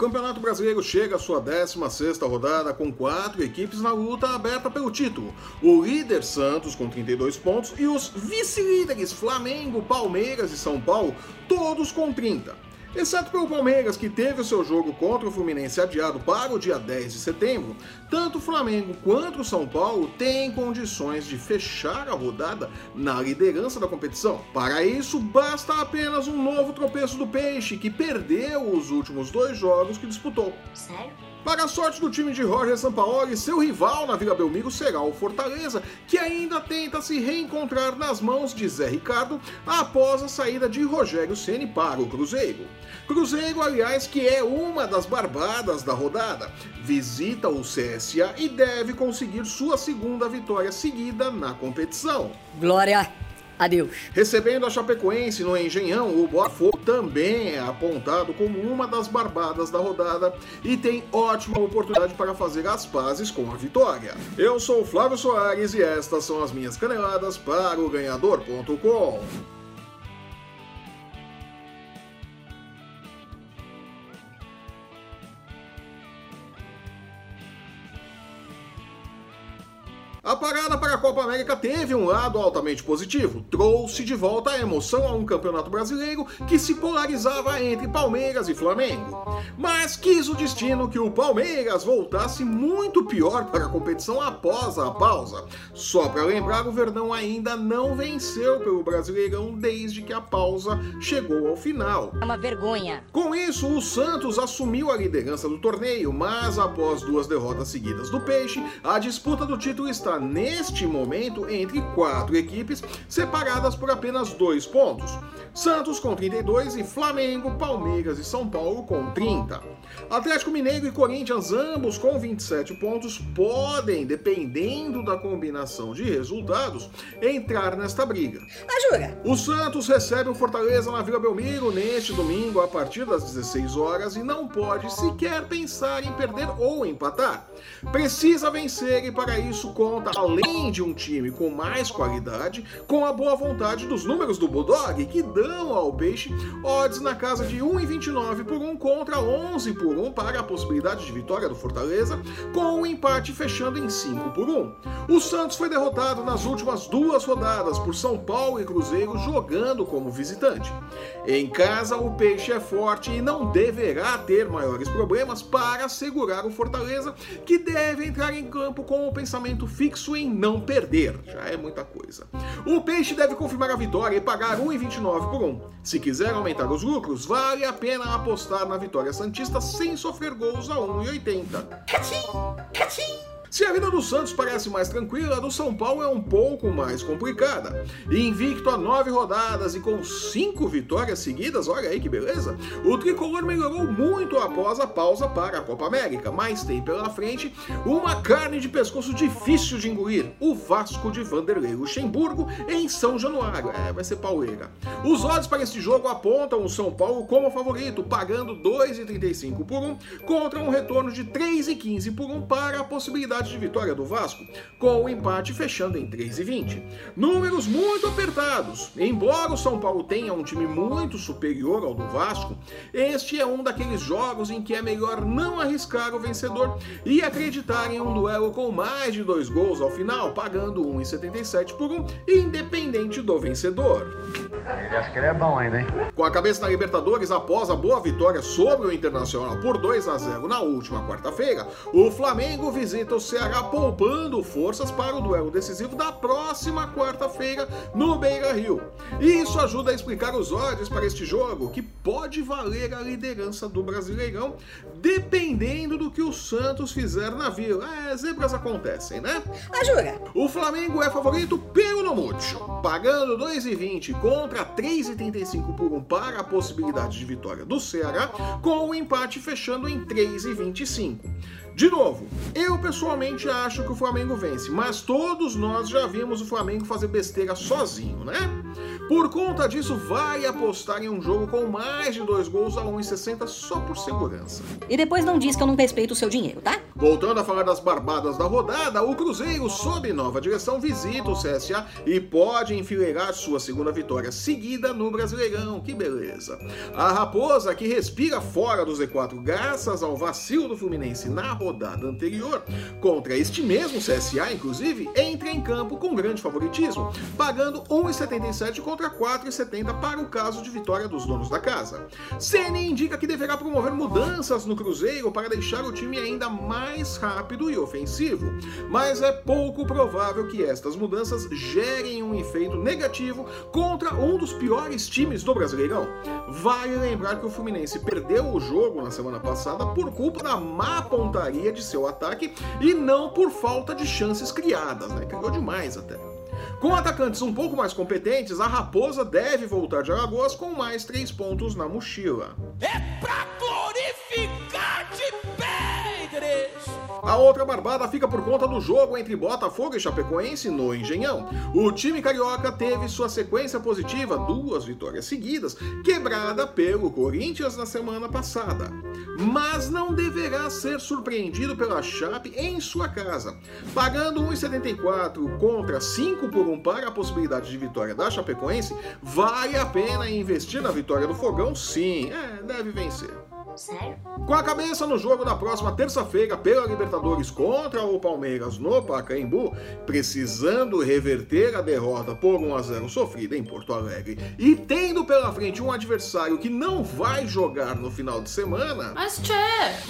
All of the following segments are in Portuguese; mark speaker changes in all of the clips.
Speaker 1: Campeonato Brasileiro chega à sua 16ª rodada com quatro equipes na luta aberta pelo título. O líder Santos com 32 pontos e os vice-líderes Flamengo, Palmeiras e São Paulo todos com 30. Exceto pelo Palmeiras, que teve o seu jogo contra o Fluminense adiado para o dia 10 de setembro, tanto o Flamengo quanto o São Paulo têm condições de fechar a rodada na liderança da competição. Para isso, basta apenas um novo tropeço do Peixe, que perdeu os últimos dois jogos que disputou.
Speaker 2: Sério?
Speaker 1: Para a sorte do time de Roger Sampaoli, seu rival na Vila Belmiro será o Fortaleza, que ainda tenta se reencontrar nas mãos de Zé Ricardo após a saída de Rogério Ceni para o Cruzeiro. Cruzeiro, aliás, que é uma das barbadas da rodada, visita o CSA e deve conseguir sua segunda vitória seguida na competição.
Speaker 3: Glória Adeus.
Speaker 1: Recebendo a Chapecoense no Engenhão, o Botafogo também é apontado como uma das barbadas da rodada e tem ótima oportunidade para fazer as pazes com a vitória. Eu sou Flávio Soares e estas são as minhas caneladas para o ganhador.com. A parada para a Copa América teve um lado altamente positivo, trouxe de volta a emoção a um campeonato brasileiro que se polarizava entre Palmeiras e Flamengo. Mas quis o destino que o Palmeiras voltasse muito pior para a competição após a pausa. Só para lembrar, o Verdão ainda não venceu pelo Brasileirão desde que a pausa chegou ao final.
Speaker 3: É uma vergonha.
Speaker 1: Com isso, o Santos assumiu a liderança do torneio, mas após duas derrotas seguidas do Peixe, a disputa do título está está neste momento entre quatro equipes separadas por apenas dois pontos. Santos com 32 e Flamengo, Palmeiras e São Paulo com 30. Atlético Mineiro e Corinthians, ambos com 27 pontos, podem, dependendo da combinação de resultados, entrar nesta briga.
Speaker 3: Ajuda!
Speaker 1: O Santos recebe o Fortaleza na Vila Belmiro neste domingo a partir das 16 horas e não pode sequer pensar em perder ou empatar. Precisa vencer e para isso conta, além de um time com mais qualidade, com a boa vontade dos números do Bulldog, que dão ao Peixe odds na casa de 1,29 por 1 contra 11 por 1 para a possibilidade de vitória do Fortaleza, com o empate fechando em 5 por 1. O Santos foi derrotado nas últimas duas rodadas por São Paulo e Cruzeiro jogando como visitante. Em casa, o Peixe é forte e não deverá ter maiores problemas para segurar o Fortaleza, que deve entrar em campo com o pensamento fixo em não perder. Já é muita coisa. O Peixe deve confirmar a vitória e pagar 1,29 por 1. Se quiser aumentar os lucros, vale a pena apostar na vitória Santista sem sofrer gols a 1,80. Se a vida do Santos parece mais tranquila, a do São Paulo é um pouco mais complicada. Invicto a nove rodadas e com cinco vitórias seguidas, olha aí que beleza, o tricolor melhorou muito após a pausa para a Copa América, mas tem pela frente uma carne de pescoço difícil de engolir: o Vasco de Vanderlei Luxemburgo em São Januário. É, vai ser pauleira. Os odds para este jogo apontam o São Paulo como favorito, pagando 2,35 por 1 contra um retorno de 3,15 por 1 para a possibilidade de vitória do Vasco, com o empate fechando em 3,20. Números muito apertados. Embora o São Paulo tenha um time muito superior ao do Vasco, este é um daqueles jogos em que é melhor não arriscar o vencedor e acreditar em um duelo com mais de dois gols ao final, pagando 1,77 por 1, independente do vencedor.
Speaker 4: Ele acha que ele é bom ainda, hein?
Speaker 1: Com a cabeça na Libertadores após a boa vitória sobre o Internacional por 2 a 0 na última quarta-feira, o Flamengo visita o Ceará poupando forças para o duelo decisivo da próxima quarta-feira no Beira Rio. E isso ajuda a explicar os odds para este jogo, que pode valer a liderança do Brasileirão, dependendo do que o Santos fizer na Vila. É, zebras acontecem, né?
Speaker 3: Ajuda!
Speaker 1: O Flamengo é favorito pelo Nomútil, pagando 2,20 contra 3,35 por 1 para a possibilidade de vitória do Ceará, com o empate fechando em 3,25. De novo, eu pessoalmente acho que o Flamengo vence, mas todos nós já vimos o Flamengo fazer besteira sozinho, né? Por conta disso, vai apostar em um jogo com mais de dois gols a 1,60 só por segurança.
Speaker 3: E depois não diz que eu não respeito o seu dinheiro, tá?
Speaker 1: Voltando a falar das barbadas da rodada, o Cruzeiro, sob nova direção, visita o CSA e pode enfileirar sua segunda vitória seguida no Brasileirão. Que beleza! A Raposa, que respira fora do Z4 graças ao vacilo do Fluminense na rodada anterior, contra este mesmo CSA, inclusive, entra em campo com grande favoritismo, pagando 1,77 contra 4,70 para o caso de vitória dos donos da casa. Ceni indica que deverá promover mudanças no Cruzeiro para deixar o time ainda mais rápido e ofensivo, mas é pouco provável que estas mudanças gerem um efeito negativo contra um dos piores times do Brasileirão. Vale lembrar que o Fluminense perdeu o jogo na semana passada por culpa da má pontaria de seu ataque e não por falta de chances criadas, né? Criou demais até. Com atacantes um pouco mais competentes, a Raposa deve voltar de Alagoas com mais três pontos na mochila.
Speaker 2: É pra
Speaker 1: A outra barbada fica por conta do jogo entre Botafogo e Chapecoense no Engenhão. O time carioca teve sua sequência positiva, duas vitórias seguidas, quebrada pelo Corinthians na semana passada. Mas não deverá ser surpreendido pela Chape em sua casa. Pagando 1,74 contra 5 por 1 para a possibilidade de vitória da Chapecoense, vale a pena investir na vitória do Fogão? Sim, é, deve vencer.
Speaker 3: Sério?
Speaker 1: Com a cabeça no jogo da próxima terça-feira pela Libertadores contra o Palmeiras no Pacaembu, precisando reverter a derrota por 1 a 0 sofrida em Porto Alegre e tendo pela frente um adversário que não vai jogar no final de semana,
Speaker 5: Mas tchê!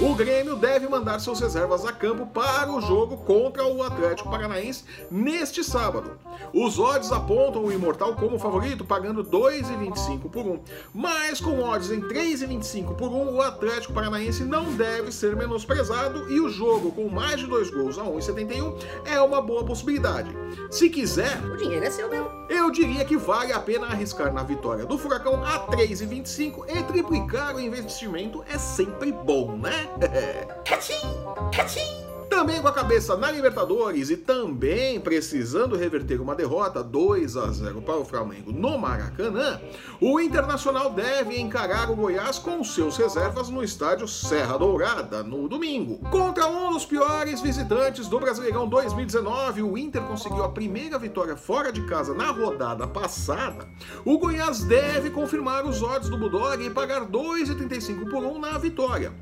Speaker 1: o Grêmio deve mandar seus reservas a campo para o jogo contra o Atlético Paranaense neste sábado. Os odds apontam o Imortal como favorito, pagando 2,25 por 1. Mas com odds em 3,25 por 1, o Atlético Paranaense não deve ser menosprezado e o jogo com mais de dois gols a 1,71 é uma boa possibilidade. Se quiser,
Speaker 3: O dinheiro é seu mesmo.
Speaker 1: eu diria que vale a pena arriscar na vitória do Furacão a 3,25 e triplicar o investimento é sempre bom, né? Também com a cabeça na Libertadores e também precisando reverter uma derrota 2 a 0 para o Flamengo no Maracanã, o Internacional deve encarar o Goiás com seus reservas no estádio Serra Dourada no domingo. Contra um dos piores visitantes do Brasileirão 2019, o Inter conseguiu a primeira vitória fora de casa na rodada passada. O Goiás deve confirmar os odds do Bulldog e pagar 2,35 por 1 na vitória.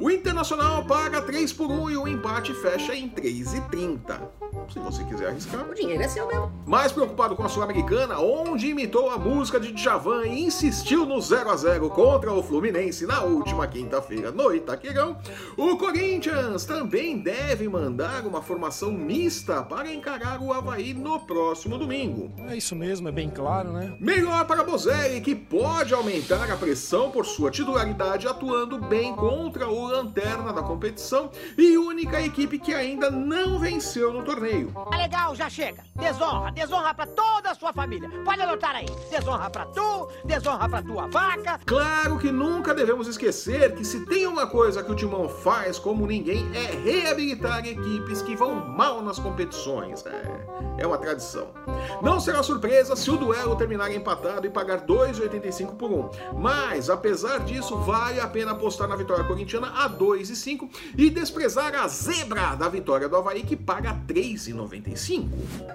Speaker 1: O Internacional paga 3 por 1 e o empate fecha em 3,30. Se você quiser arriscar.
Speaker 3: O dinheiro é seu mesmo.
Speaker 1: Mais preocupado com a Sul-Americana, onde imitou a música de Djavan e insistiu no 0 a 0 contra o Fluminense na última quinta-feira no Itaquerão, o Corinthians também deve mandar uma formação mista para encarar o Havaí no próximo domingo.
Speaker 6: É isso mesmo, é bem claro, né?
Speaker 1: Melhor para Bozelli, que pode aumentar a pressão por sua titularidade atuando bem contra o Lanterna da competição e única equipe que ainda não venceu no torneio.
Speaker 2: Tá legal, já chega. Desonra, desonra pra toda a sua família. Pode anotar aí. Desonra pra tu, desonra pra tua vaca.
Speaker 1: Claro que nunca devemos esquecer que se tem uma coisa que o Timão faz como ninguém é reabilitar equipes que vão mal nas competições. É, é uma tradição. Não será surpresa se o duelo terminar empatado e pagar 2,85 por 1. Mas, apesar disso, vale a pena apostar na vitória corintiana a 2,5 e desprezar a zebra da vitória do Havaí que paga 3,95.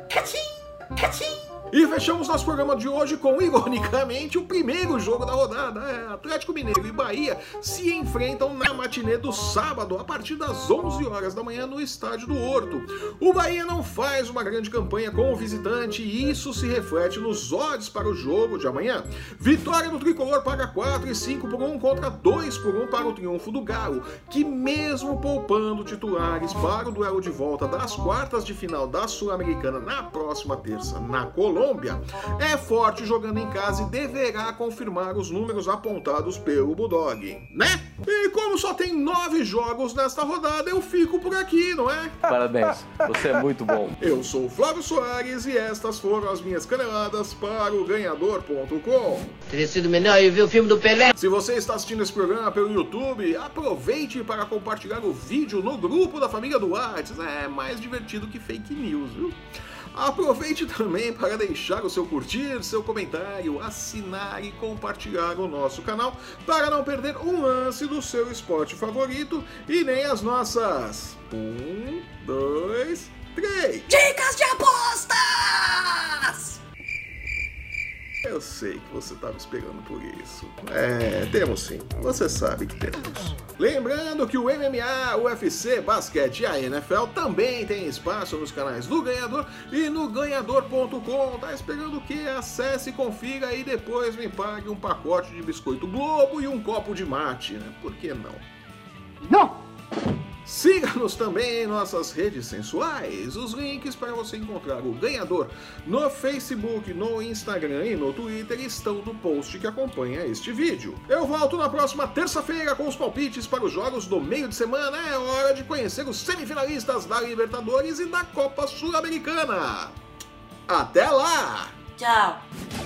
Speaker 1: E fechamos nosso programa de hoje com, ironicamente, o primeiro jogo da rodada. É, Atlético Mineiro e Bahia se enfrentam na matinê do sábado, a partir das 11 horas da manhã, no estádio do Horto. O Bahia não faz uma grande campanha com o visitante e isso se reflete nos odds para o jogo de amanhã. Vitória do Tricolor paga 4 e 5 por 1 contra 2 por 1 para o triunfo do Galo, que mesmo poupando titulares para o duelo de volta das quartas de final da Sul-Americana na próxima terça na Colômbia, é forte jogando em casa e deverá confirmar os números apontados pelo Bulldog, né? E como só tem nove jogos nesta rodada, eu fico por aqui, não é?
Speaker 7: Parabéns, você é muito bom.
Speaker 1: Eu sou o Flávio Soares e estas foram as minhas caneladas para o ganhador.com.
Speaker 8: Teria sido melhor eu ver o filme do Pelé.
Speaker 1: Se você está assistindo esse programa pelo YouTube, aproveite para compartilhar o vídeo no grupo da família do Whats. É mais divertido que fake news, viu? Aproveite também para deixar o seu curtir, seu comentário, assinar e compartilhar o nosso canal para não perder um lance do seu esporte favorito e nem as nossas. Um, dois, três.
Speaker 3: Dicas de apostas!
Speaker 1: Eu sei que você estava esperando por isso. É, temos sim. Você sabe que temos. Lembrando que o MMA, o UFC, basquete e a NFL também tem espaço nos canais do Ganhador e no ganhador.com. Tá esperando o quê? Acesse, confira e depois me pague um pacote de biscoito Globo e um copo de mate, né? Por que não?
Speaker 2: Não!
Speaker 1: Siga-nos também em nossas redes sensuais. Os links para você encontrar o ganhador no Facebook, no Instagram e no Twitter estão no post que acompanha este vídeo. Eu volto na próxima terça-feira com os palpites para os jogos do meio de semana. É hora de conhecer os semifinalistas da Libertadores e da Copa Sul-Americana. Até lá!
Speaker 3: Tchau.